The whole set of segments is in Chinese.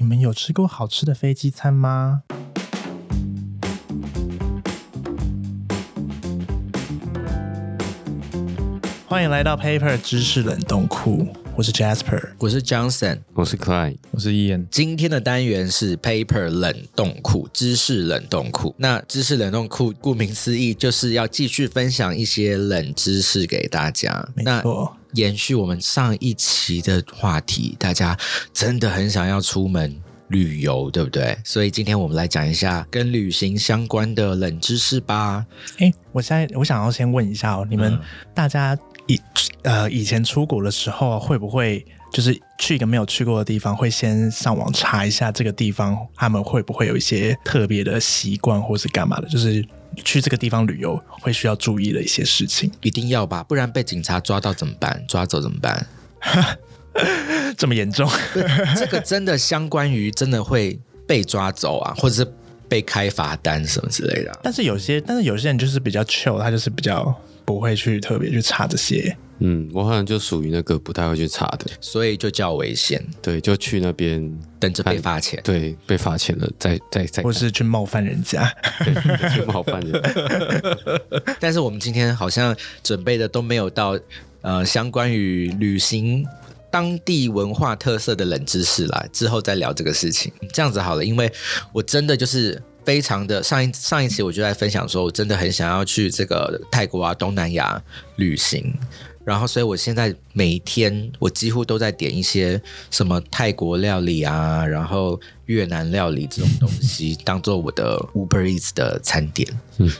你们有吃过好吃的飞机餐吗？欢迎来到 Paper 知识冷冻库，我是 Jasper。我是 Johnson，我是 Clyde，我是 Ian。今天的单元是 Paper 冷冻库知识冷冻库。那知识冷冻库顾名思义就是要继续分享一些冷知识给大家。没那错，延续我们上一期的话题，大家真的很想要出门旅游，对不对？所以今天我们来讲一下跟旅行相关的冷知识吧。哎，我现在我想要先问一下哦，你们嗯大家以呃以前出国的时候，会不会就是去一个没有去过的地方，会先上网查一下这个地方他们会不会有一些特别的习惯，或是干嘛的？就是去这个地方旅游会需要注意的一些事情。一定要吧，不然被警察抓到怎么办？抓走怎么办？这么严重？这个真的相关于真的会被抓走啊，或者是被开罚单什么之类的啊。但是有些，但是有些人就是比较 chill，他就是比较不会去特别去查这些。嗯，我好像就属于那个不太会去查的，所以就叫危险，对，就去那边，等着被罚钱。对，被罚钱了，再再再或是去冒犯人家，对去冒犯人，但是我们今天好像准备的都没有到呃相关于旅行当地文化特色的冷知识啦，之后再聊这个事情。这样子好了，因为我真的就是。非常的上一上一期我就在分享说，我真的很想要去这个泰国啊东南亚旅行，然后所以我现在每一天我几乎都在点一些什么泰国料理啊，然后越南料理这种东西，当做我的 Uber Eats 的餐点。嗯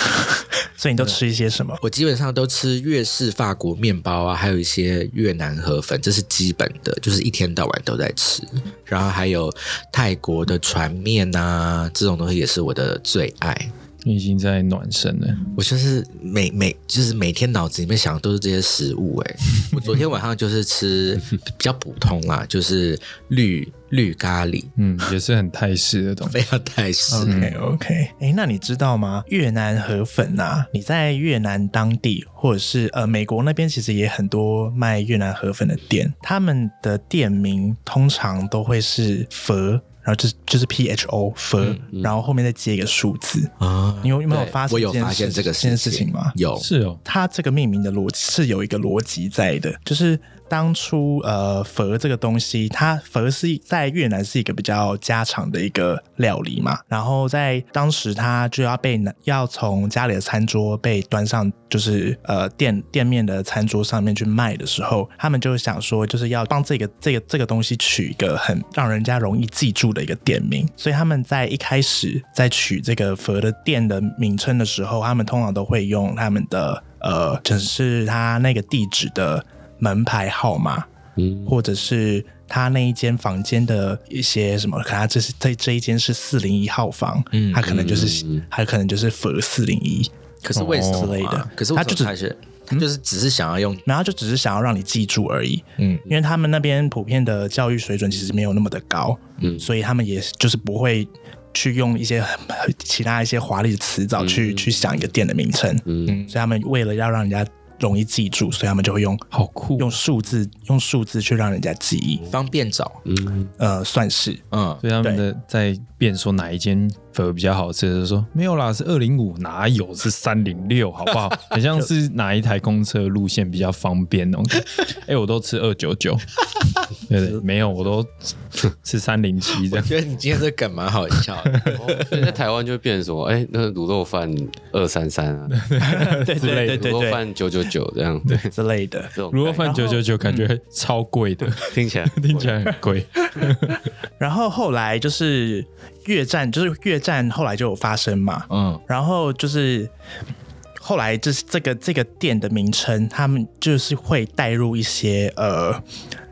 所以你都吃一些什么？我基本上都吃越式法国面包啊，还有一些越南河粉，这是基本的，就是一天到晚都在吃。然后还有泰国的船面啊，这种东西也是我的最爱。你已经在暖身了，我就是每每就是每天脑子里面想的都是这些食物、欸。我昨天晚上就是吃比较普通啦，就是绿绿咖喱，嗯，也是很泰式的东西。非常泰式。OK OK，哎，那你知道吗？越南河粉啊，你在越南当地或者是呃美国那边，其实也很多卖越南河粉的店，他们的店名通常都会是佛。然后就是就是 P H O 佛，然后后面再接一个数字。啊你有有没有发现我有这件发现这个事这件事情吗？有，是哦，它这个命名的逻辑是有一个逻辑在的，就是当初呃佛这个东西，它佛是在越南是一个比较家常的一个料理嘛，然后在当时它就要被拿要从家里的餐桌被端上，就是呃店店面的餐桌上面去卖的时候，他们就想说就是要帮这个这个这个东西取一个很让人家容易记住的一个店名，所以他们在一开始在取这个佛的店的名称的时候，他们通常都会用他们的呃，就是他那个地址的门牌号码，嗯，或者是他那一间房间的一些什么，可能他这是这这一间是四零一号房，嗯他可能就是嗯他可能就是佛四零一，可是为什么、啊之类的。可是他就只是他就是只是想要用然后就只是想要让你记住而已，嗯。因为他们那边普遍的教育水准其实没有那么的高，嗯。所以他们也就是不会去用一些很很其他一些华丽的词藻去、去想一个店的名称，嗯。所以他们为了要让人家容易记住，所以他们就会用好酷。用数字用数字去让人家记忆，方便找，嗯，呃，算是。嗯，所以他们的在变说哪一间粉比较好吃，就说没有啦，是二零五，哪有是三零六，好不好？很像是哪一台公车路线比较方便哦。哎、我都吃二九九，对 对，没有，我都吃三零七这样。觉得你今天这梗蛮好笑的。所以在台湾就会变成什么？哎，那个卤肉饭二三三啊，对对对对卤肉对饭九九九这样，对，之类的。这种卤肉饭九九九，感嗯觉超贵的，听起来听起来很贵。然后后来就是越战，就是越战后来就有发生嘛，嗯然后就是后来就是这个这个店的名称，他们就是会带入一些呃，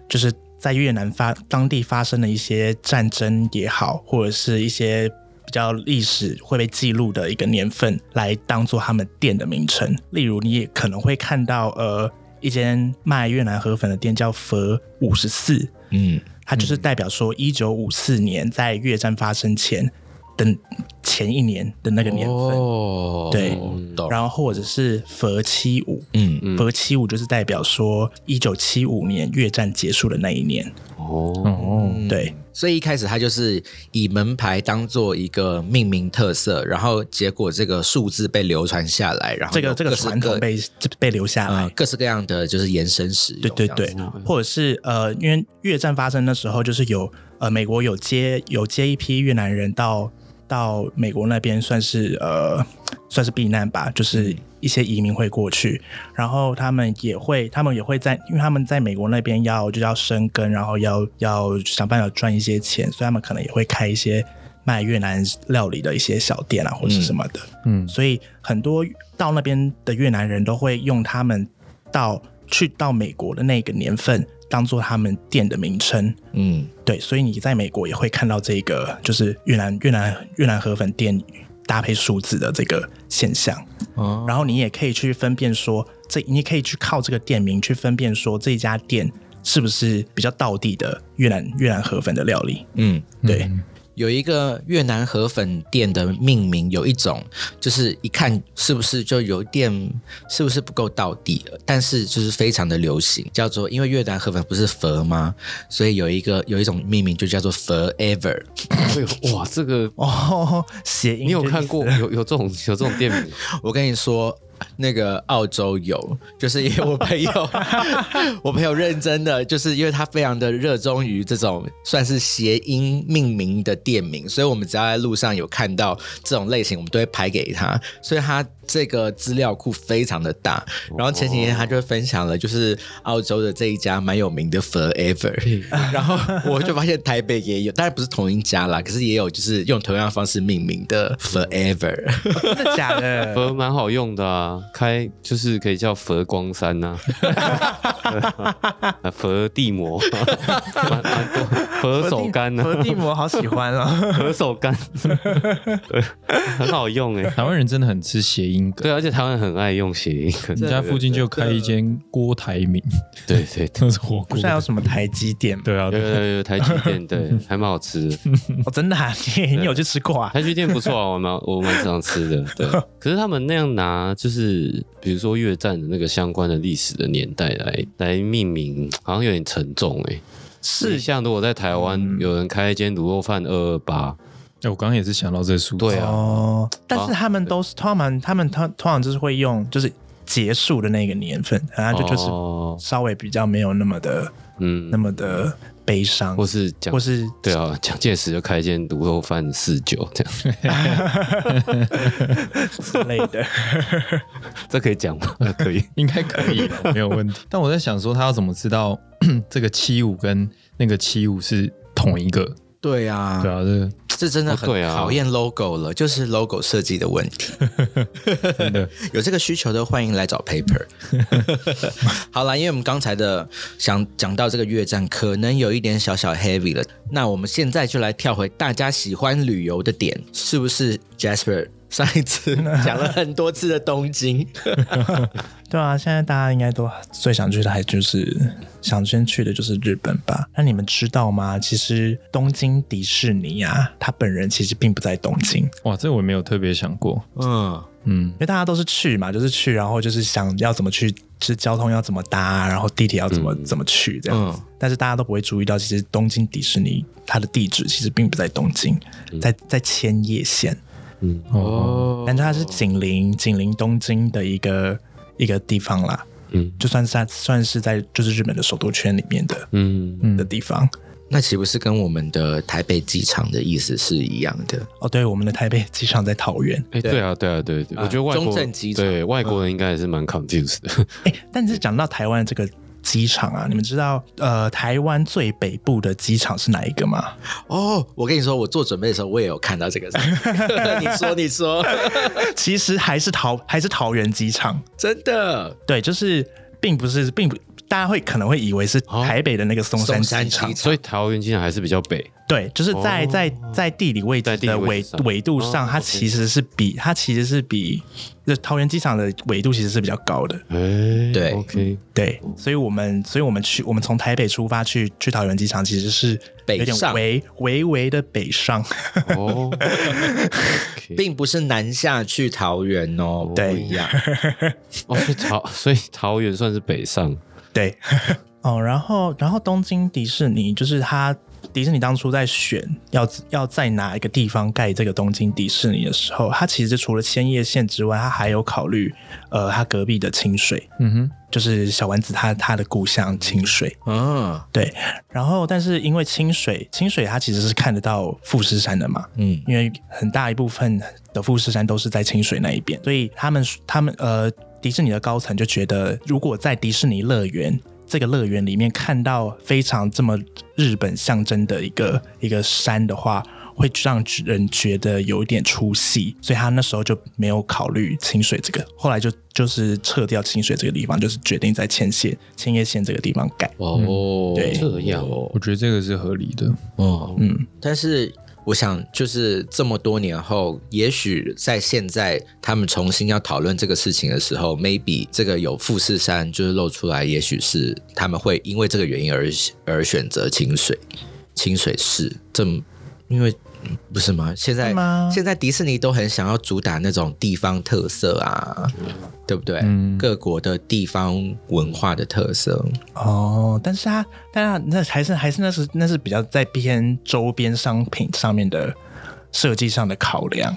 就是在越南发当地发生的一些战争也好，或者是一些比较历史会被记录的一个年份，来当做他们店的名称。例如，你也可能会看到呃。一间卖越南河粉的店叫佛五十四，嗯它就是代表说，一九五四年在越战发生前的前一年的那个年份。哦，对懂。然后或者是佛七五，嗯嗯佛七五就是代表说一九七五年越战结束的那一年。哦，哦，对，所以一开始他就是以门牌当做一个命名特色，然后结果这个数字被流传下来，然后这个这个传统被被留下来呃。各式各样的就是延伸使用，对对对或者是呃，因为越战发生的时候，就是有呃美国有接有接一批越南人到到美国那边，算是呃算是避难吧，就是一些移民会过去，然后他们也会他们也会在，因为他们在美国那边要就要生根，然后要要想办法赚一些钱，所以他们可能也会开一些卖越南料理的一些小店啊，或是什么的。嗯，所以很多到那边的越南人都会用他们到去到美国的那个年份当做他们店的名称。嗯对，所以你在美国也会看到这个，就是越南越南越南河粉店搭配数字的这个现象。哦然后你也可以去分辨说，这你可以去靠这个店名去分辨说这家店是不是比较道地的越南越南河粉的料理。嗯。对，有一个越南河粉店的命名，有一种就是一看是不是就有点是不是不够到底了，但是就是非常的流行，叫做因为越南河粉不是佛吗？所以有一个有一种命名就叫做 Forever。哎呦哇，这个哦，谐音你有看过有有这种有这种店名？我跟你说，那个澳洲有，就是因为我朋友，我朋友认真的，就是因为他非常的热衷于这种算是谐音命名的店名，所以我们只要在路上有看到这种类型，我们都会拍给他，所以他这个资料库非常的大。然后前几天他就分享了，就是澳洲的这一家蛮有名的 Forever，然后我就发现台北也有，当然不是同一家啦，可是也有就是用同样方式命名的 Forever。真的假的？佛蛮好用的啊，开就是可以叫佛光山呐、啊，佛地魔，佛手柑和呢，地魔好喜欢啊。佛手柑，对，很好用哎。台湾人真的很吃谐音梗，对，而且台湾很爱用谐音梗，人家附近就开一间郭台铭，对对对，都 是火锅不是。还有什么台积电吗？对啊，有有有有台积电，对，还蛮好吃的。哦，真的、啊，你你有去吃过啊？台积电不错啊，我蛮我蛮常吃的。对，可是他们那样拿，就是比如说越战的那个相关的历史的年代来来命名，好像有点沉重哎、是像如果在台湾有人开一间卤肉饭二二八，哎我刚刚也是想到这数字，对啊，哦，但是他们都是通常他们通通常就是会用就是结束的那个年份，然后就就是哦稍微比较没有那么的嗯那，么的悲伤，或是讲或是对啊，蒋介石就开一间卤肉饭四九这样，之类的。这可以讲吗？可以。应该可以了，没有问题。但我在想说，他要怎么知道 这个七五跟那个七五是同一个？对啊，对啊，这个这真的很哦对啊考验 logo 了，就是 logo 设计的问题。真的 有这个需求的，欢迎来找 Paper。好了，因为我们刚才的想讲到这个越战，可能有一点小小 heavy 了。那我们现在就来跳回大家喜欢旅游的点，是不是 Jasper？上一次 讲了很多次的东京，对啊，现在大家应该都最想去的还就是想先去的就是日本吧？那你们知道吗？其实东京迪士尼啊，他本人其实并不在东京，哇，这我没有特别想过。嗯，嗯因为大家都是去嘛，就是去，然后就是想要怎么去，就是交通要怎么搭，然后地铁要怎么、怎么去这样子。嗯但是大家都不会注意到，其实东京迪士尼它的地址其实并不在东京，在在千叶县，嗯，哦，但是它是紧邻紧邻东京的一个一个地方啦。嗯就算是在算是在就是日本的首都圈里面的、嗯嗯的地方。那岂不是跟我们的台北机场的意思是一样的？哦，对，我们的台北机场在桃园。哎、对啊，对啊，对对，啊我觉得外国中正机场对外国人应该也是蛮 confused 的。哎，但是讲到台湾这个机场啊，你们知道呃台湾最北部的机场是哪一个吗？哦，我跟你说，我做准备的时候我也有看到这个。你说，你说，其实还是桃还是桃园机场。真的？对，就是并不是并不大家会可能会以为是台北的那个松山机场。机，场。所以桃园机场还是比较北，对，就是在哦。在在地理位置的纬位置上。纬度上，哦它其实是比它其实是比就桃园机场的纬度其实是比较高的。哎，对，OK，对，所以我们所以我们去我们从台北出发去去桃园机场，其实是有点北上微微微的北上。哦。并不是南下去桃园哦，不对一样。哦，所以桃所以桃园算是北上，对，哦，然后然后东京迪士尼就是它迪士尼当初在选要要在哪一个地方盖这个东京迪士尼的时候，它其实除了千叶县之外，它还有考虑呃它隔壁的清水，嗯哼，就是小丸子他他的故乡清水。嗯对，然后但是因为清水清水它其实是看得到富士山的嘛，嗯，因为很大一部分的富士山都是在清水那一边，所以他们他们呃迪士尼的高层就觉得，如果在迪士尼乐园这个乐园里面看到非常这么日本象征的一个一个山的话。会让人觉得有一点出戏，所以他那时候就没有考虑清水这个，后来就就是撤掉清水这个地方，就是决定在千叶千叶县这个地方改。哦，对这样哦我觉得这个是合理的。哦，嗯，但是我想，就是这么多年后，也许在现在他们重新要讨论这个事情的时候，maybe 这个有富士山就是露出来，也许是他们会因为这个原因而而选择清水清水市，这么因为。不是吗？现在现在迪士尼都很想要主打那种地方特色啊，对不对？嗯。各国的地方文化的特色，哦，但是它，但它那还是还是那是那是比较在偏周边商品上面的设计上的考量，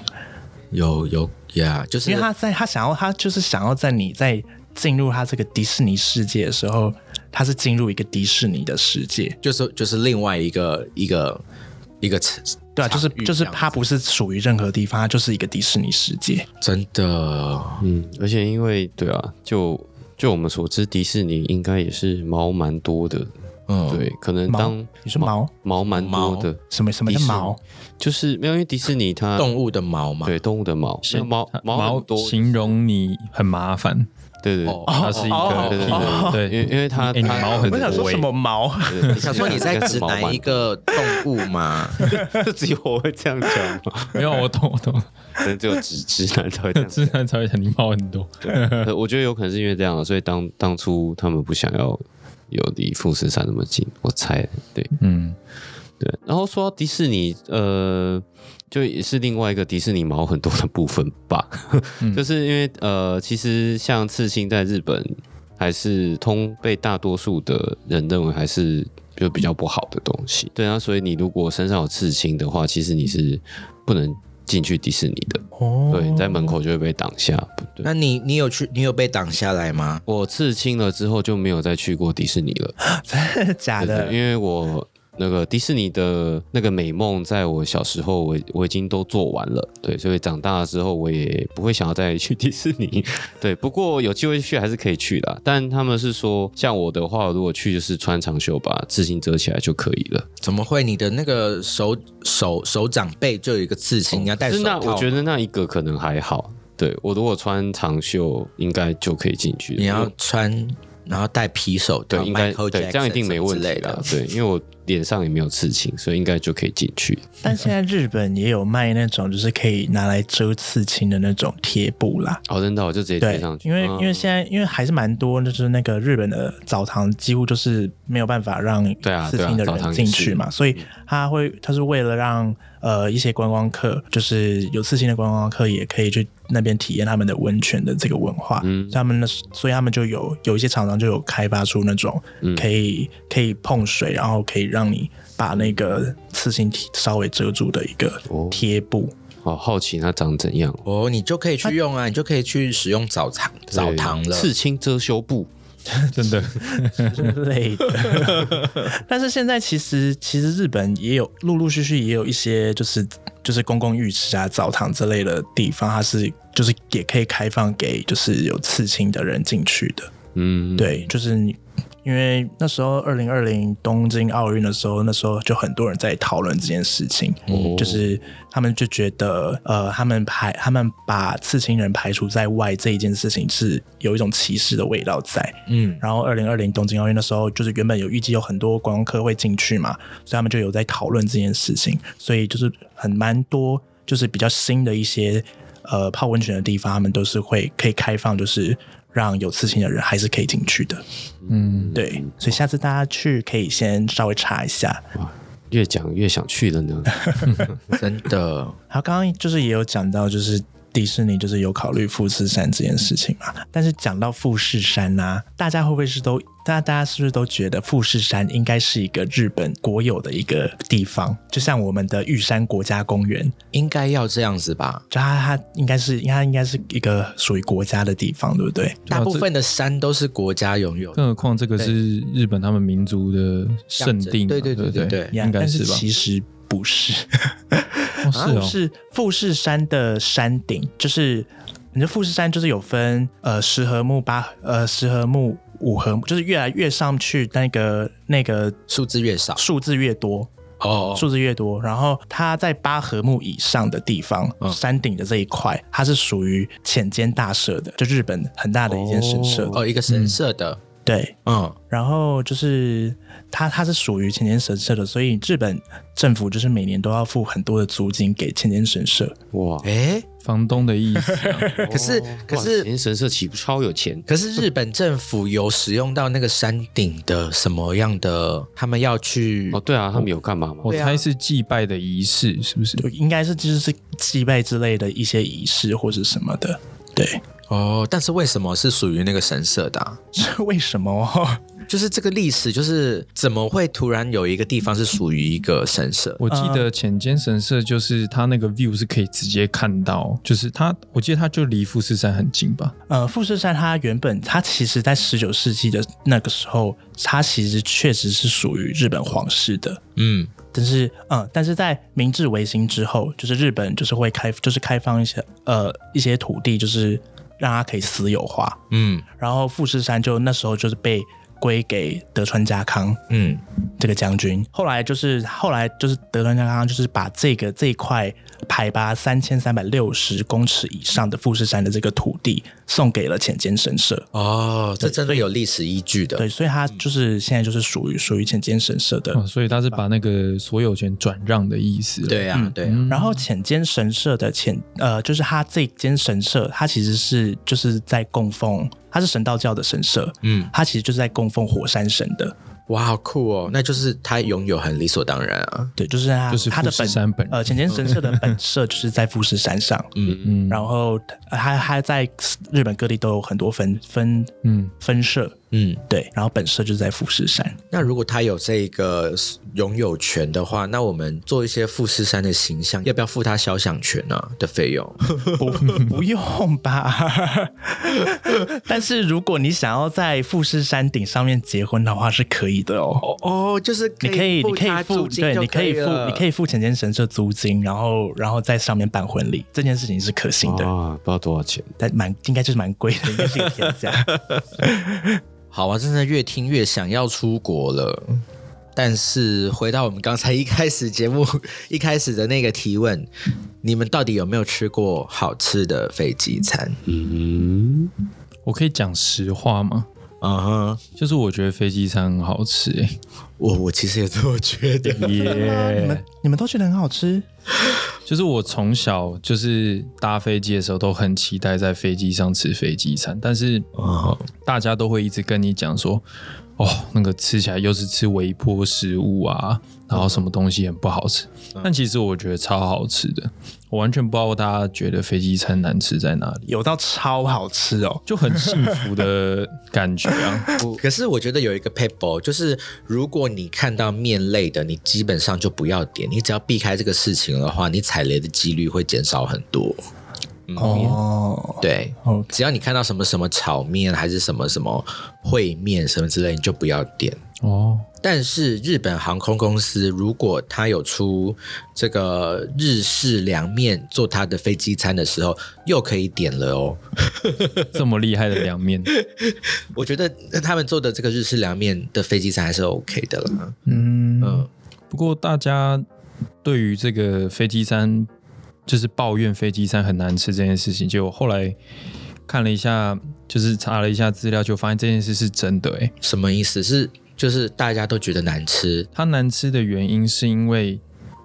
有有呀就是因为他在他想要他就是想要在你在进入他这个迪士尼世界的时候，他是进入一个迪士尼的世界，就是就是另外一个一个一个场对啊，就是就是它不是属于任何地方，它就是一个迪士尼世界。真的嗯，而且因为对啊，就就我们所知，迪士尼应该也是毛蛮多的，嗯对，可能当你说毛毛蛮多的，什么什么叫迪士尼毛？就是没有，因为迪士尼它动物的毛嘛，对动物的毛，那毛毛多，形容你很麻烦，对对它是一哦个对对哦对，因为因为它它毛很我想说什么毛？你想说你在指哪一？个动物吗？就 只有我会这样讲吗？没有，我懂，我懂，可能只有直直男才会这样自然 才会讲你毛很多。呃我觉得有可能是因为这样，所以当当初他们不想要有离富士山那么近，我猜对嗯，对。然后说到迪士尼，呃，就也是另外一个迪士尼毛很多的部分吧，就是因为呃，其实像刺青在日本还是通被大多数的人认为还是就比较不好的东西，对啊，所以你如果身上有刺青的话，其实你是不能进去迪士尼的，哦，对，在门口就会被挡下，对。那你你有去你有被挡下来吗？我刺青了之后就没有再去过迪士尼了，真的假的？因为我那个迪士尼的那个美梦，在我小时候我我已经都做完了，对，所以长大了之后我也不会想要再去迪士尼，对，不过有机会去还是可以去的，但他们是说，像我的话，如果去就是穿长袖把刺青遮起来就可以了，怎么会？你的那个手手手掌背就有一个刺青，你要戴手套。我觉得那一个可能还好，对我如果穿长袖应该就可以进去，你要穿，然后戴皮手套，对应该对这样一定没问题的，。对，因为我脸上也没有刺青，所以应该就可以进去。但现在日本也有卖那种就是可以拿来遮刺青的那种贴布啦。哦，真的，我就直接贴上，去。因为嗯因为现在因为还是蛮多，就是那个日本的澡堂几乎就是没有办法让对啊刺青的人进去嘛，所以他会他是为了让呃一些观光客，就是有刺青的观光客也可以去那边体验他们的温泉的这个文化，嗯他们的所以他们就有有一些厂商就有开发出那种嗯可以、可以碰水，然后可以让你把那个刺青稍微遮住的一个哦贴布。好好奇它长怎样。哦，你就可以去用啊，你就可以去使用澡堂澡堂了。刺青遮羞布，真的，累的。但是现在其实其实日本也有陆陆续续也有一些就是就是公共浴池啊、澡堂之类的地方，它是就是也可以开放给就是有刺青的人进去的。嗯，对，就是你，因为那时候二零二零东京奥运的时候，那时候就很多人在讨论这件事情，哦。就是他们就觉得，呃，他们排他们把刺青人排除在外这一件事情是有一种歧视的味道在。嗯，然后二零二零东京奥运的时候，就是原本有预计有很多观光客会进去嘛，所以他们就有在讨论这件事情，所以就是很蛮多，就是比较新的一些呃泡温泉的地方，他们都是会可以开放，就是让有刺青的人还是可以进去的。嗯，对，所以下次大家去可以先稍微查一下。越讲越想去了呢。真的，还有刚刚就是也有讲到，就是迪士尼就是有考虑富士山这件事情嘛。但是讲到富士山呐、大家会不会是都大家大家是不是都觉得富士山应该是一个日本国有的一个地方？就像我们的玉山国家公园，应该要这样子吧？就它它应该是它应该是一个属于国家的地方，对不对？大部分的山都是国家拥有，更何况这个是日本他们民族的圣地嘛，对对对对对对应该是吧？其实不是。哦是哦，是富士山的山顶，就是你的富士山就是有分呃十合目、八呃十合目、五合目，就是越来越上去那个那个数字越少。数字越多，哦数字越多，然后它在八合目以上的地方，嗯。山顶的这一块，它是属于浅间大社的，就日本很大的一间神社。哦，一个神社的，对，嗯，然后就是它它是属于浅间神社的，所以日本政府就是每年都要付很多的租金给浅间神社。哇！哎，房东的意思 啊，可是可是哇前神社岂不超有钱？可是日本政府有使用到那个山顶的什么样的？他们要去哦，对啊，他们有干嘛吗？我猜是祭拜的仪式，是不是？就应该是就是祭拜之类的一些仪式或者什么的。对，哦，但是为什么是属于那个神社的啊、这 为什么？就是这个历史，就是怎么会突然有一个地方是属于一个神社？我记得浅间神社就是它那个 view 是可以直接看到，就是它，我记得它就离富士山很近吧？呃，富士山它原本它其实在十九世纪的那个时候，它其实确实是属于日本皇室的。嗯，但是，嗯，但是在明治维新之后，就是日本就是会开，就是开放一些呃一些土地，就是让它可以私有化。嗯然后富士山就那时候就是被归给德川家康嗯这个将军。后来就是后来就是德川家康就是把这个这一块海拔三千三百六十公尺以上的富士山的这个土地送给了浅间神社。哦，这真的有历史依据的。对，所以它就是现在就是属于属于浅间神社的。哦，所以它是把那个所有权转让的意思。对啊，对啊，然后浅间神社的浅呃，就是它这间神社，它其实是就是在供奉，它是神道教的神社，嗯，它其实就是在供奉火山神的。哇，好酷哦！那就是他拥有很理所当然啊。对，就是他就是富士它的本山本呃浅间神社的本 社就是在富士山上，嗯嗯然后他他在日本各地都有很多分分嗯，分社，嗯，对，然后本社就是在富士山。那如果他有这个拥有权的话，那我们做一些富士山的形象，要不要付他肖像权呢、的费用？不 不用吧？但是如果你想要在富士山顶上面结婚的话，是可以的哦。哦，就是你可以，你可以付，对，你可以付，了你可以付浅间神社租金，然后，然后在上面办婚礼，这件事情是可行的，啊，不知道多少钱。但蛮应该就是蛮贵的，应该是一个天价。好啊，真的越听越想要出国了。但是回到我们刚才一开始节目 一开始的那个提问，你们到底有没有吃过好吃的飞机餐？嗯，我可以讲实话吗？嗯哼，就是我觉得飞机餐很好吃、欸，我我其实也这么觉得。你们你们都觉得很好吃？就是我从小就是搭飞机的时候都很期待在飞机上吃飞机餐，但是啊，大家都会一直跟你讲说，哦，那个吃起来又是吃微波食物啊，然后什么东西很不好吃。但其实我觉得超好吃的，我完全不知道大家觉得飞机餐难吃在哪里，有到超好吃哦！就很幸福的感觉啊。可是我觉得有一个 paper，就是如果你看到面类的，你基本上就不要点，你只要避开这个事情的话，你踩雷的几率会减少很多。哦，对，哦，只要你看到什么什么炒面还是什么什么烩面什么之类，你就不要点。哦，但是日本航空公司如果它有出这个日式凉面做它的飞机餐的时候，又可以点了哦。这么厉害的凉面，我觉得他们做的这个日式凉面的飞机餐还是 OK 的啦。嗯。嗯，不过大家对于这个飞机餐，就是抱怨飞机餐很难吃这件事情，就后来看了一下，就是查了一下资料，就发现这件事是真的、欸。什么意思？是就是大家都觉得难吃，它难吃的原因是因为，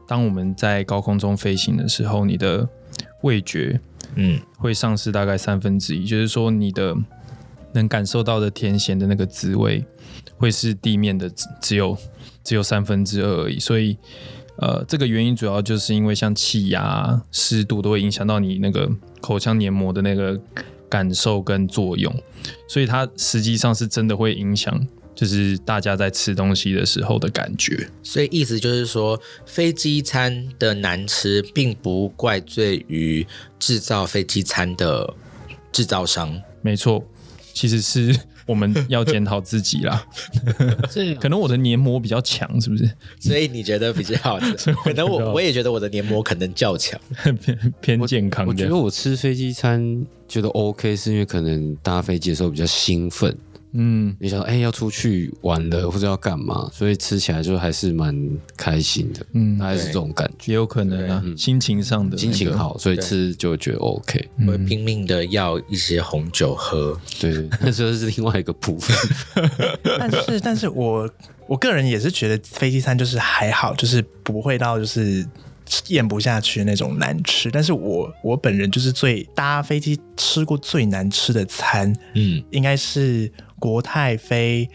当我们在高空中飞行的时候，你的味觉嗯，会丧失大概三分之一，就是说你的能感受到的甜咸的那个滋味，会是地面的只只有只有三分之二而已。所以，呃，这个原因主要就是因为像气压、湿度都会影响到你那个口腔黏膜的那个感受跟作用，所以它实际上是真的会影响。就是大家在吃东西的时候的感觉，所以意思就是说，飞机餐的难吃，并不怪罪于制造飞机餐的制造商。没错，其实是我们要检讨自己啦。这可能我的黏膜比较强，是不是所以你觉得比较好吃？可能我我也觉得我的黏膜可能较强。偏偏健康我我觉得？我吃飞机餐觉得 OK，是因为可能搭飞机的时候比较兴奋，嗯，你想说哎、要出去玩了或者要干嘛，所以吃起来就还是蛮开心的，嗯大概是这种感觉，也有可能啊，心情上的、心情，好，所以吃就觉得 OK。我会拼命的要一些红酒喝，对对，那这是另外一个部分。但是，但是我我个人也是觉得飞机餐就是还好，就是不会到就是咽不下去那种难吃。但是我我本人就是最搭飞机吃过最难吃的餐，嗯，应该是国泰飞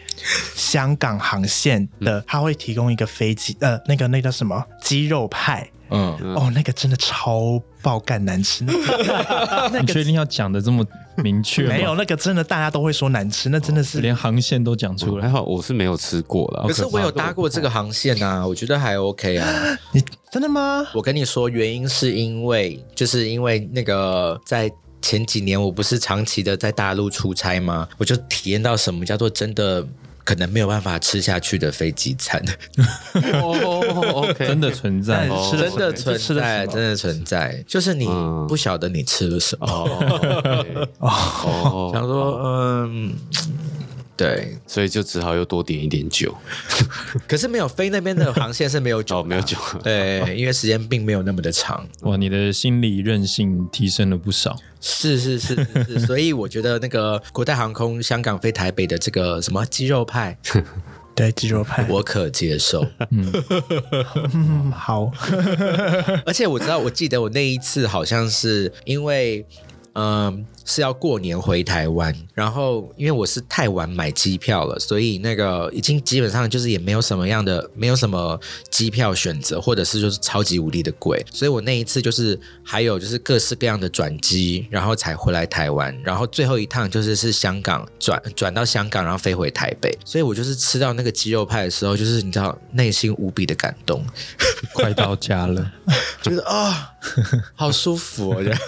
香港航线的，它会提供一个飞机呃那个那叫什么鸡肉派。嗯，哦，那个真的超爆干难吃，那个那你确定要讲的这么明确吗？没有，那个真的大家都会说难吃，那真的是连航线都讲出来。还好我是没有吃过了，可是我有搭过这个航线啊，我觉得还 OK 啊。你真的吗？我跟你说，原因是因为就是因为那个在。前几年我不是长期的在大陆出差吗？我就体验到什么叫做真的可能没有办法吃下去的飞机餐，哦真的存在。真的存在，真的存在。就是你嗯不晓得你吃了什么，哦 哦。想说嗯，对，所以就只好又多点一点酒。可是没有飞那边的航线是没有酒的啊、哦，没有酒，对，因为时间并没有那么的长。哇，你的心理韧性提升了不少。是是是是是，所以我觉得那个国泰航空香港飞台北的这个什么鸡肉派，对，鸡肉派。我可接受。嗯，好，而且我知道，我记得我那一次好像是因为，嗯，是要过年回台湾，然后因为我是太晚买机票了，所以那个已经基本上就是也没有什么样的，没有什么机票选择，或者是就是超级无敌的贵，所以我那一次就是还有就是各式各样的转机，然后才回来台湾，然后最后一趟就是是香港转转到香港，然后飞回台北，所以我就是吃到那个鸡肉派的时候，就是你知道内心无比的感动。快到家了，觉 得啊、好舒服哦！这样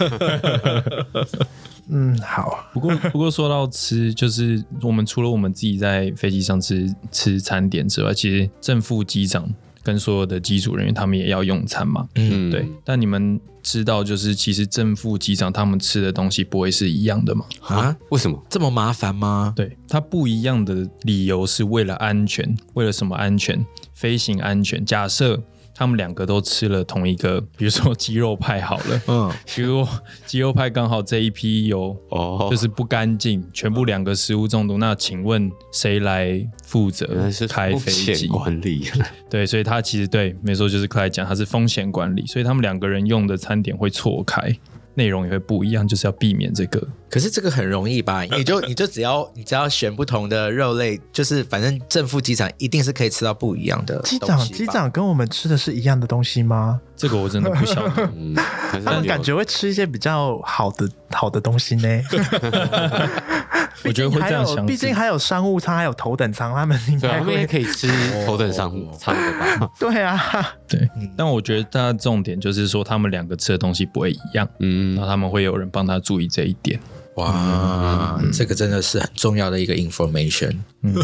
嗯，好，不过，不过说到吃，就是我们除了我们自己在飞机上吃吃餐点之外，其实正副机长跟所有的机组人员他们也要用餐嘛。嗯，对，但你们知道，就是其实正副机长他们吃的东西不会是一样的吗？啊，为什么？这么麻烦吗？对，它不一样的理由是为了安全，为了什么安全？飞行安全。假设他们两个都吃了同一个，比如说鸡肉派好了，嗯，结果鸡肉派刚好这一批有哦，就是不干净，全部两个食物中毒。那请问谁来负责是开风飞机？险管理。对，所以他其实对，没错，就是克莱讲，他是风险管理，所以他们两个人用的餐点会错开，内容也会不一样，就是要避免这个。可是这个很容易吧？你就你就只要你只要选不同的肉类，就是反正正副机长一定是可以吃到不一样的机长，机长跟我们吃的是一样的东西吗？这个我真的不晓得。嗯，还是但感觉会吃一些比较好的好的东西呢。我觉得会这样想。毕竟还有商务舱，还有头等舱，他们应该也会。可以吃头等舱舱的吧？对啊，对，但我觉得它的重点就是说，他们两个吃的东西不会一样，嗯然，后他们会有人帮他注意这一点。哇，这个真的是很重要的一个 information。嗯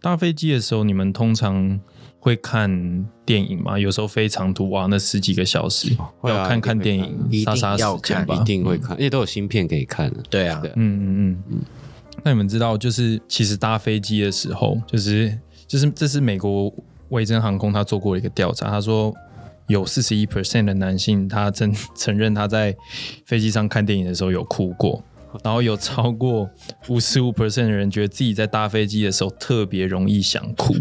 搭飞机的时候，你们通常会看电影吗？有时候飞长途哇，那十几个小时，会啊要看看电一影，定杀杀要看时间吧一。定会看，因为都有芯片可以看的。对啊，对嗯嗯嗯。那你们知道，就是其实搭飞机的时候，就是就是这是美国维珍航空他做过一个调查，他说有四十一 percent 的男性他承 承认他在飞机上看电影的时候有哭过。然后有超过五十五 percent 的人觉得自己在搭飞机的时候特别容易想哭，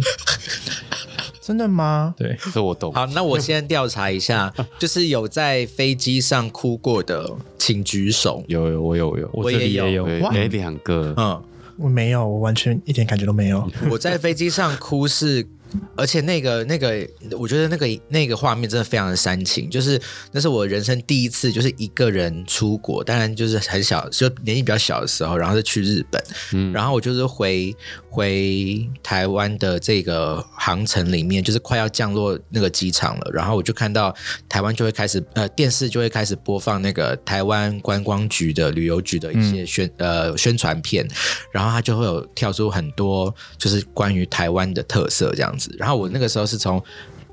真的吗？对，这我懂。好，那我先调查一下，就是有在飞机上哭过的，请举手。有有我有有，我这里我也也有，哇对哎两个，嗯，我没有，我完全一点感觉都没有。我在飞机上哭是，而且那个那个，我觉得那个那个画面真的非常的煽情，就是那是我人生第一次，就是一个人出国，当然就是很小，就年纪比较小的时候，然后是去日本，嗯。然后我就是回回台湾的这个航程里面，就是快要降落那个机场了，然后我就看到台湾就会开始呃电视就会开始播放那个台湾观光局的旅游局的一些宣、呃宣传片，然后它就会有跳出很多就是关于台湾的特色这样子，然后我那个时候是从。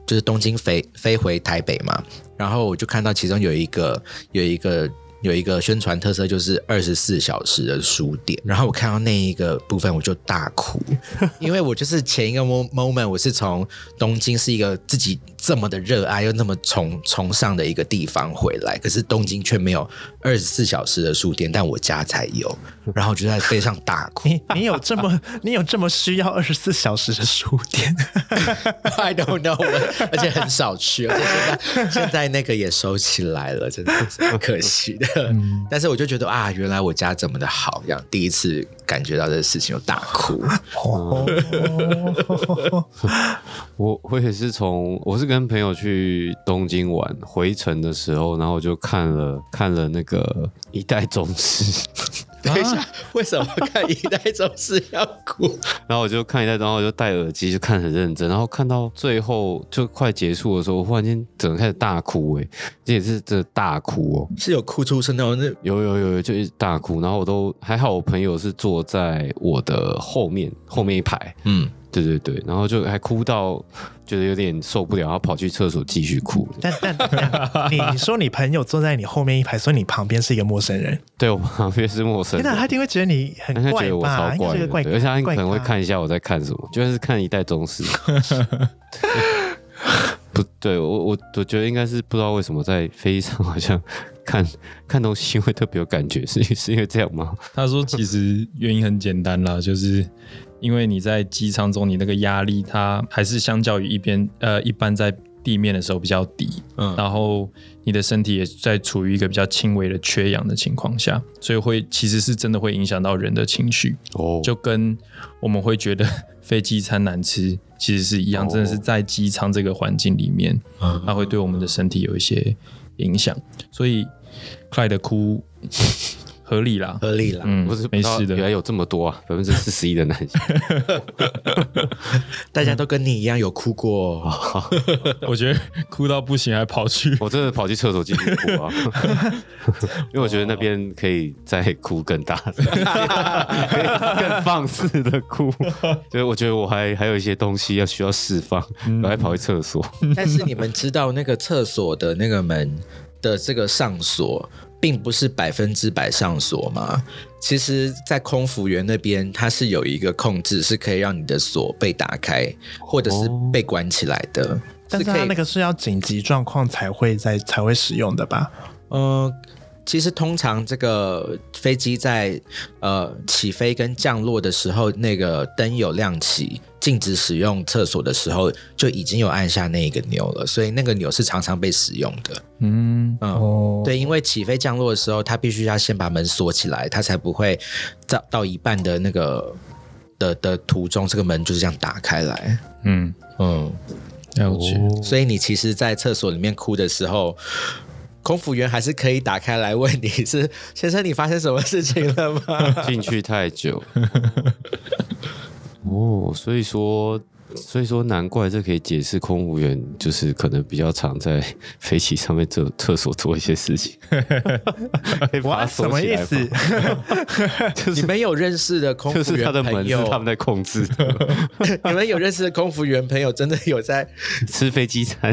就是东京飞飞回台北嘛，然后我就看到其中有一个有一个有一个宣传特色，就是二十四小时的书店。然后我看到那一个部分，我就大哭，因为我就是前一个 mo- moment，我是从东京是一个自己这么的热爱又那么崇崇尚的一个地方回来，可是东京却没有二十四小时的书店，但我家才有。然后我就在背上大哭。你你有这么你有这么需要二十四小时的书店？I don't know，而且很少去，而且现在现在那个也收起来了，真的是很可惜的。但是我就觉得啊，原来我家这么的好，这样第一次感觉到这个事情，就大哭。哦，我我也是从我是跟朋友去东京玩，回程的时候，然后我就看了看了那个《一代宗师》，等一下，为什么看一代宗师要哭？然后我就看一代，然后我就戴耳机就看很认真，然后看到最后就快结束的时候，我忽然间整个开始大哭、欸，这也是真的大哭哦、是有哭出声的哦，那有有有有，就一直大哭，然后我都还好，我朋友是坐在我的后面后面一排，嗯，对对对，然后就还哭到觉得有点受不了，然后跑去厕所继续哭。但但但 你说你朋友坐在你后面一排，所以你旁边是一个陌生人，对我旁边是陌生天哪，人他一，定会觉得你很怪他觉得我吧？超怪怪而且他可能会看一下我在看什么，就是看一代宗师。不对，我我我觉得应该是不知道为什么在飞机上好像看 看东西会特别有感觉，是是因为这样吗？他说其实原因很简单啦，就是因为你在机舱中，你那个压力它还是相较于一边呃一般在地面的时候比较低，嗯。然后你的身体也在处于一个比较轻微的缺氧的情况下，所以会其实是真的会影响到人的情绪，哦，就跟我们会觉得飞机餐难吃其实是一样，哦。真的是在机舱这个环境里面，嗯。它会对我们的身体有一些影响，所以 Clyde 的哭合理啦，合理啦。嗯不是，没事的。原来有这么多啊，百分之四十一的男性。大家都跟你一样有哭过哦，我觉得哭到不行，还跑去 我真的跑去厕所继续哭啊，因为我觉得那边可以再哭更大声，可以更放肆的哭。就是我觉得我还还有一些东西要需要释放，我还跑去厕所。但是你们知道那个厕所的那个门的这个上锁，并不是百分之百上锁嘛？其实，在空服员那边，它是有一个控制，是可以让你的锁被打开，或者是被关起来的。但是那个是要紧急状况才会在才会使用的吧？呃，其实通常这个飞机在呃起飞跟降落的时候，那个灯有亮起，禁止使用厕所的时候，就已经有按下那一个钮了，所以那个钮是常常被使用的。嗯，嗯，哦，对，因为起飞降落的时候，它必须要先把门锁起来，它才不会到到一半的那个的的途中，这个门就是这样打开来。嗯，嗯，了解。所以你其实，在厕所里面哭的时候，空服员还是可以打开来问你是 先生，你发生什么事情了吗？进去太久。哦，所以说，所以说，难怪这可以解释空服员就是可能比较常在飞机上面做厕所做一些事情。可以把它哇，什么意起来吗思？你们有认识的空服就是他的员朋友？门是他们在控制的，你们有认识的空服员朋友真的有在？吃飞机餐。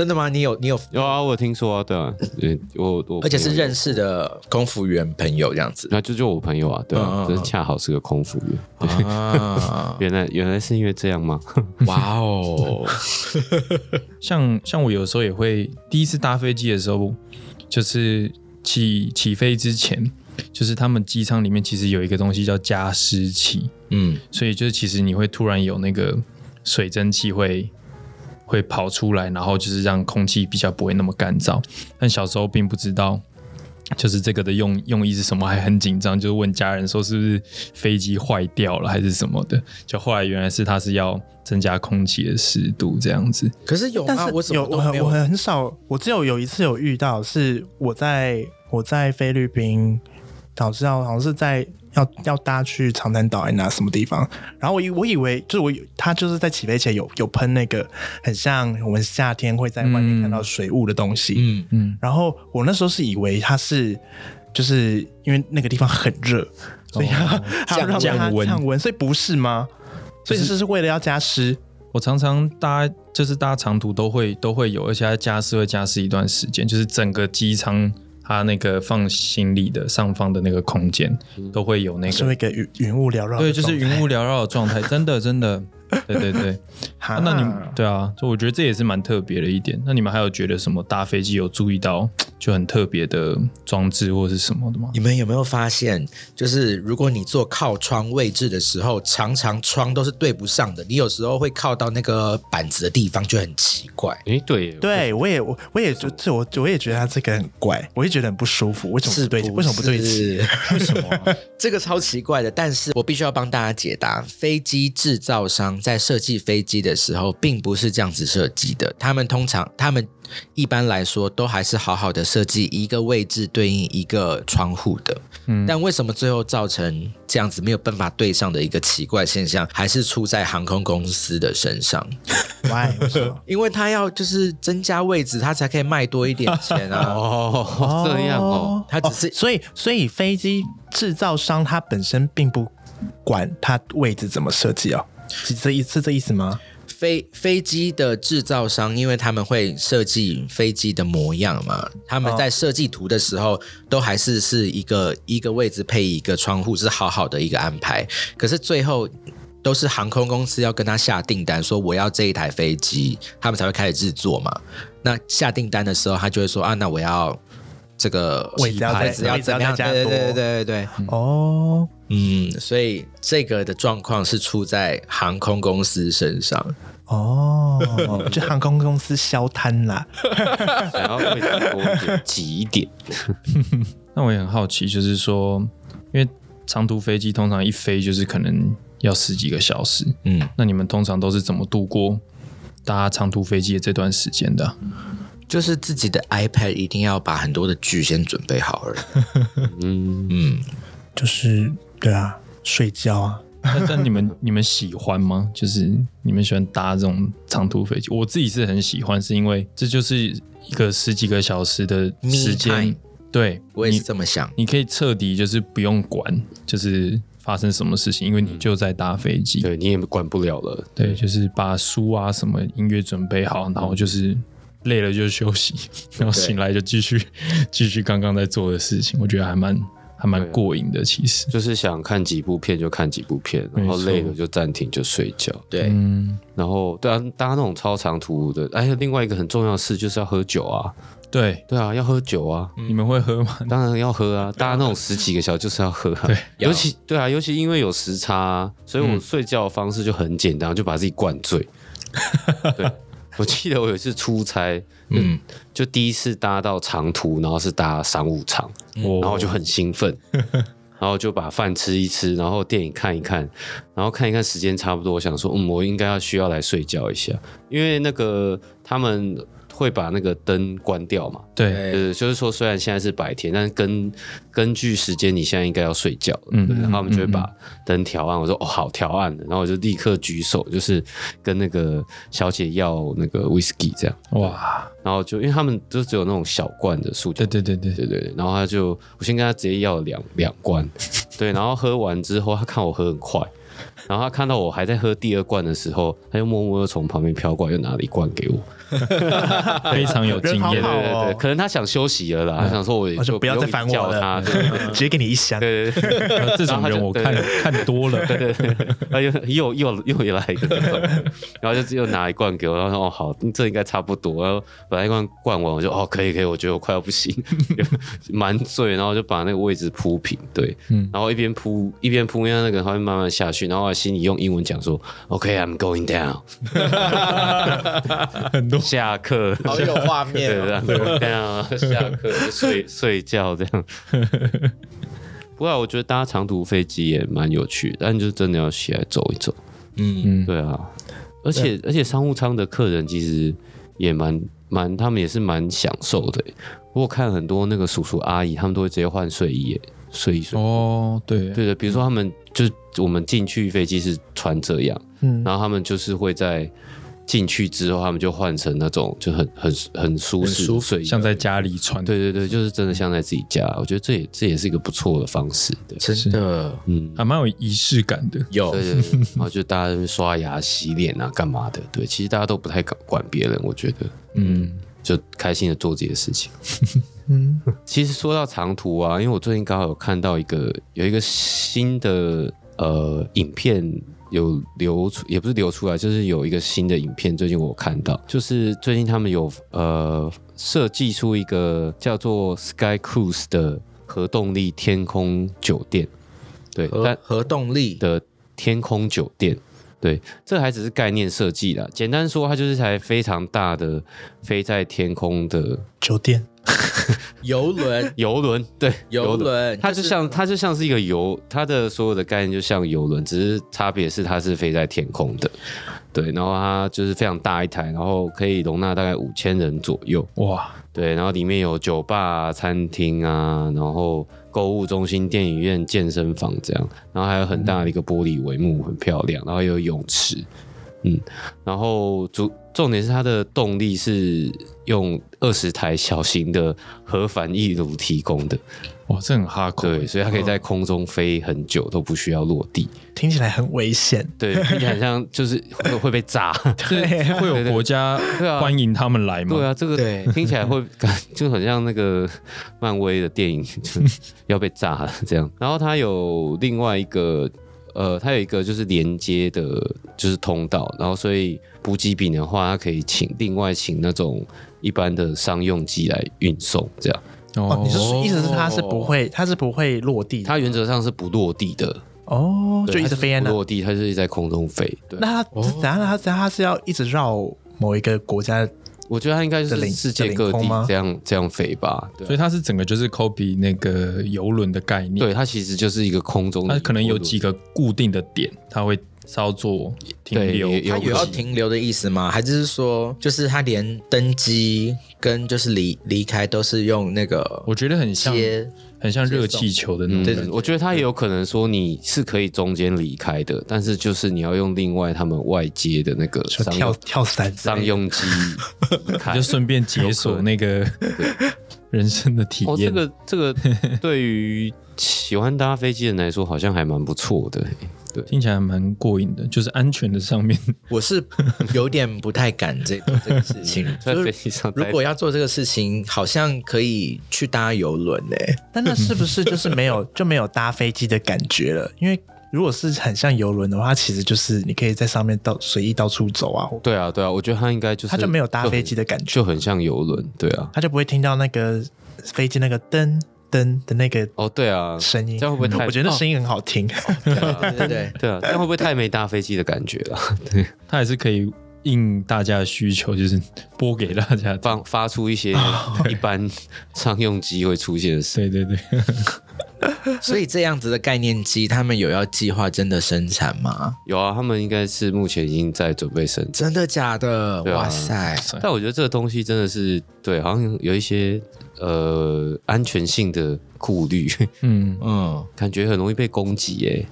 真的吗？你有你有，有啊，我有听说啊，对啊，对我我而且是认识的空服员朋友这样子那就就我朋友啊，对啊，恰好是个空服员。啊！原来原来是因为这样吗？哇哦，像像我有时候也会第一次搭飞机的时候，就是起起飞之前，就是他们机舱里面其实有一个东西叫加湿器，嗯，所以就是其实你会突然有那个水蒸气会会跑出来，然后就是让空气比较不会那么干燥。但小时候并不知道。就是这个的用用意是什么，还很紧张，就是问家人说是不是飞机坏掉了还是什么的。就后来原来是它是要增加空气的湿度这样子。可是有啊？但我有我很我？很少，我只有有一次有遇到，是我在我在菲律宾，好像好像是在要要搭去长滩岛还是哪什么地方，然后我以我以为就是我以他就是在起飞前有有喷那个很像我们夏天会在外面看到水雾的东西，嗯，嗯，然后我那时候是以为它是就是因为那个地方很热，所以它它 要让它降温。降温，所以不是吗？所以这是为了要加湿。我常常搭就是搭长途都会都会有，而且它加湿会加湿一段时间，就是整个机舱它那个放行李的上方的那个空间都会有那个，是会给云云雾缭绕对，就是云雾缭绕的状态，真的真的，对对对。哈啊那你们对啊，就我觉得这也是蛮特别的一点。那你们还有觉得什么搭飞机有注意到就很特别的装置或是什么的吗？你们有没有发现，就是如果你坐靠窗位置的时候，常常窗都是对不上的，你有时候会靠到那个板子的地方，就很奇怪。诶，对，对，我也我我也就这我我也觉得他这个很怪，我也觉得很不舒服。为什么是对？为什么不对齐？是 为什么啊、这个超奇怪的，但是我必须要帮大家解答。飞机制造商在设计飞机的时候，并不是这样子设计的。他们通常，他们一般来说都还是好好的设计一个位置对应一个窗户的。嗯但为什么最后造成这样子没有办法对上的一个奇怪现象，还是出在航空公司的身上？Why？因为他要就是增加位置，他才可以卖多一点钱啊。哦，这样哦，他只是哦所以所以飞机制造商他本身并不管它位置怎么设计哦，是这意是这意思吗？飞飞机的制造商，因为他们会设计飞机的模样嘛，他们在设计图的时候，都还是是一个一个位置配一个窗户，是好好的一个安排。可是最后都是航空公司要跟他下订单，说我要这一台飞机，他们才会开始制作嘛。那下订单的时候，他就会说啊，那我要这个位置要再位置要怎么样？对对对对对对。哦，嗯，所以这个的状况是出在航空公司身上。哦，就航空公司消摊啦。想要位置多一点，挤一点，那我也很好奇，就是说，因为长途飞机通常一飞就是可能要十几个小时，嗯，那你们通常都是怎么度过搭长途飞机的这段时间的啊？就是自己的 iPad 一定要把很多的剧先准备好而已。嗯，嗯，就是对啊，睡觉啊。那但你们你们喜欢吗？就是你们喜欢搭这种长途飞机？我自己是很喜欢，是因为这就是一个十几个小时的时间对，我也你是这么想。你可以彻底就是不用管，就是发生什么事情，因为你就在搭飞机。对你也管不了了，对，就是把书啊什么音乐准备好，然后就是累了就休息，然后醒来就继续 继续刚刚在做的事情。我觉得还蛮还蛮过瘾的，其实。就是想看几部片就看几部片，然后累了就暂停就睡觉。对，嗯，然后对啊，搭那种超长途的，哎，另外一个很重要的事就是要喝酒啊，对，对啊，要喝酒啊，你们会喝吗？当然要喝啊，搭那种十几个小时就是要喝啊，对。尤其对啊，尤其因为有时差啊、所以我睡觉的方式就很简单，就把自己灌醉。对，我记得我有一次出差，嗯嗯，就第一次搭到长途，然后是搭商务舱，我然后就很兴奋，然后就把饭吃一吃，然后电影看一看，然后看一看时间差不多，我想说，嗯，我应该要需要来睡觉一下，因为那个他们会把那个灯关掉嘛。对，就是说，虽然现在是白天，但是根根据时间，你现在应该要睡觉了。嗯，然后他们就会把灯调暗。我说哦，好，调暗了。然后我就立刻举手，就是跟那个小姐要那个 whisky 这样。哇，然后就因为他们就只有那种小罐的塑胶对对对对，对对对，然后他就我先跟他直接要了两两罐，对，然后喝完之后，他看我喝很快，然后他看到我还在喝第二罐的时候，他就默默的从旁边飘过来，又拿了一罐给我。非常有经验。对对对，可能他想休息了啦，他想说我也我就不要再烦我了。直接给你一箱。对对对。呃 这种人我看看多了，对对，他又又又又来一个，然后就又拿一罐给我，然后说哦好，这应该差不多，然后把那一罐灌完，我就哦可以可以，我觉得我快要不行，蛮醉，然后就把那个位置铺平，对，嗯。然后一边铺一边铺，因为那个他会慢慢下去，然后我心里用英文讲说，OK，I'm、going down，很多下课，好有画面对哦。对对，这样 下课睡睡觉这样。不过我觉得搭长途飞机也蛮有趣的，但就真的要起来走一走。嗯，嗯，对啊，而且而且商务舱的客人其实也蛮蛮，他们也是蛮享受的。我看很多那个叔叔阿姨，他们都会直接换睡衣，睡一睡。哦，对，对的，比如说他们就是我们进去飞机是穿这样，嗯，然后他们就是会在进去之后，他们就换成那种就很很很舒适像在家里穿，对对对，就是真的像在自己家。我觉得这也这也是一个不错的方式。对，真的嗯，还蛮有仪式感的。有对对对，然后就大家刷牙、洗脸啊，干嘛的？对，其实大家都不太敢管别人，我觉得嗯，就开心的做自己的事情。嗯，其实说到长途啊，因为我最近刚好有看到一个有一个新的呃影片有流出，也不是流出来，就是有一个新的影片，最近我有看到，就是最近他们有呃设计出一个叫做 Sky Cruise 的核动力天空酒店，对，但核核动力的天空酒店。对，这还只是概念设计啦。简单说，它就是台非常大的飞在天空的酒店 游轮，游轮。对，游轮它就像它就像是一个游，它的所有的概念就像游轮，只是差别是它是飞在天空的。对，然后它就是非常大一台，然后可以容纳大概五千人左右。哇，对，然后里面有酒吧、啊、餐厅啊，然后购物中心、电影院、健身房这样，然后还有很大的一个玻璃帷幕，很漂亮，然后有泳池，嗯，然后主重点是它的动力是用二十台小型的核反应炉提供的，哇，这很哈口。对，所以它可以在空中飞很久都不需要落地，听起来很危险。对，听起来很像就是会会被炸，对会有国家欢迎他们来吗？对啊，这个对听起来会感 就很像那个漫威的电影，就要被炸了这样。然后它有另外一个，呃，它有一个就是连接的，就是通道。然后所以补给品的话，它可以请另外请那种一般的商用机来运送，这样。哦，你是说意思是它是不会，它是不会落地？它原则上是不落地的，哦，就对一直飞在那。它不落地，它就是在空中飞。对，那它哦怎样？它等下？它是要一直绕某一个国家？我觉得它应该是世界各地这样这样飞吧。所以它是整个就是 copy 那个游轮的概念。对，，它其实就是一个空中的，它可能有几个固定的点，它会稍作停留。有它有要停留的意思吗？还是说，就是它连登机跟就是离离开都是用那个我觉得很像，接？很像热气球的那种嗯感觉。我觉得他也有可能说你是可以中间离开的，但是就是你要用另外他们外接的那个跳跳伞商用机 你就。顺便解锁那个人生的体哦，这。个这个 对于喜欢搭飞机的人来说，好像还蛮不错的。对听起来蛮过瘾的，就是安全的上面，我是有点不太敢这这个事情。在飞就是机上，如果要做这个事情，好像可以去搭游轮欸诶。但那是不是就是没有 就没有搭飞机的感觉了？因为如果是很像游轮的话，其实就是你可以在上面到随意到处走啊，或对啊对啊，我觉得它应该就是它就没有搭飞机的感觉，就很像游轮。对啊，它就不会听到那个飞机那个噔噔的那个哦对啊，声音。这样会不会太？我觉得那声音很好听。对对对，对啊，这样会不会太没搭飞机的感觉了？对它还是可以应大家的需求，就是播给大家听。放发出一些一般商用机会出现的声音。对对对，所以这样子的概念机，他们有要计划真的生产吗？有啊，他们应该是目前已经在准备生产。真的假的？啊哇塞！但我觉得这个东西真的是对，好像有一些呃安全性的顾虑，嗯，嗯，感觉很容易被攻击耶。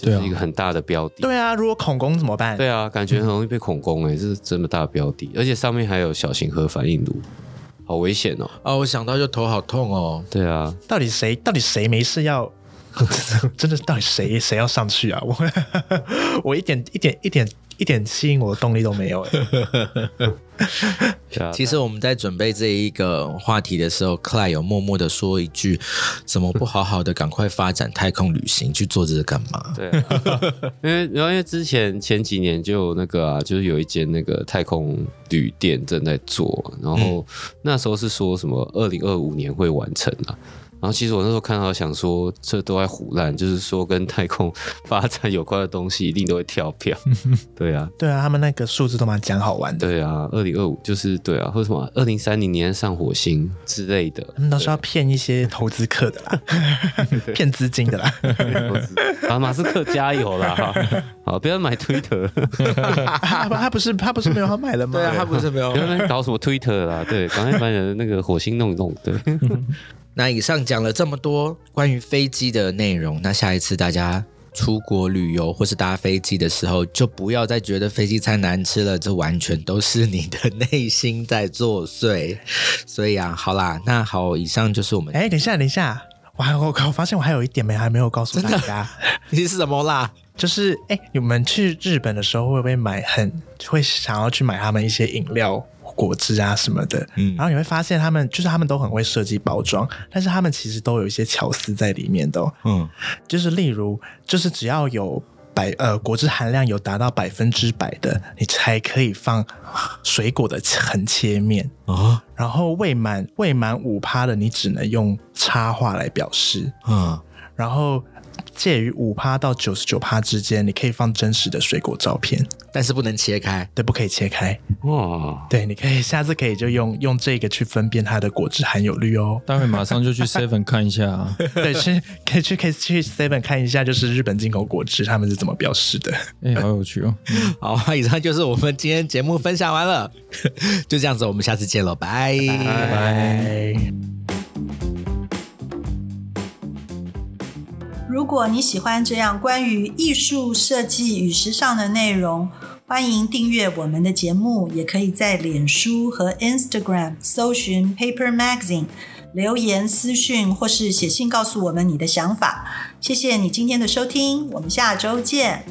对啊就是一个很大的标的。对啊，如果恐攻怎么办？对啊，感觉很容易被恐攻哎，这是这么大的标的，而且上面还有小型核反应炉，好危险哦。啊，我想到就头好痛哦。对啊，到底谁到底谁没事要？真的到底谁谁要上去啊？我 我一点一点一点一点吸引我的动力都没有。其实我们在准备这一个话题的时候，Clay 有默默的说一句：“怎么不好好的赶快发展太空旅行，去做这个干嘛？对啊，因为然后因为之前前几年就有那个啊，就是有一间那个太空旅店正在做，然后那时候是说什么二零二五年会完成啊。然后其实我那时候看到想说，这都在胡乱，就是说跟太空发展有关的东西一定都会跳票。对啊，对啊，他们那个数字都蛮讲好玩的，对啊，二零二五就是对啊，或者什么二零三零年上火星之类的。他们都是要骗一些投资客的啦，骗资金的啦。啊，马斯克加油啦！好，不要买 Twitter，他 他不是他不是没有要买了？”吗？对啊，他不是没有不。要搞什么 Twitter 啦。对，赶快把你的那个火星弄一弄。对，那以上讲了这么多关于飞机的内容，那下一次大家出国旅游或是搭飞机的时候，就不要再觉得飞机餐难吃了，这完全都是你的内心在作祟。所以啊，好啦，那好，以上就是我们。哎，等一下等一下，我还我我发现我还有一点没还没有告诉大家，你是什么啦？就是哎，你们去日本的时候会不会买很会想要去买他们一些饮料？果汁啊什么的，嗯。然后你会发现他们就是他们都很会设计包装，但是他们其实都有一些巧思在里面的、哦，嗯，就是例如，就是只要有百呃果汁含量有达到百分之百的，你才可以放水果的横切面。哦，然后未满未满五趴的，你只能用插画来表示。嗯，然后介于五趴到九十九趴之间，你可以放真实的水果照片，但是不能切开。对，不可以切开。哇，对，你可以下次可以就用用这个去分辨它的果汁含有率哦。待会马上就去 Seven 看一下、啊。对，去可以去可以去 Seven 看一下，就是日本进口果汁他们是怎么表示的。哎、好有趣哦！好，以上就是我们今天节目分享完了，就这样子，我们下次见喽，拜拜拜。如果你喜欢这样关于艺术设计与时尚的内容，欢迎订阅我们的节目，也可以在脸书和 Instagram 搜寻 Paper Magazine，留言私讯或是写信告诉我们你的想法。谢谢你今天的收听，我们下周见。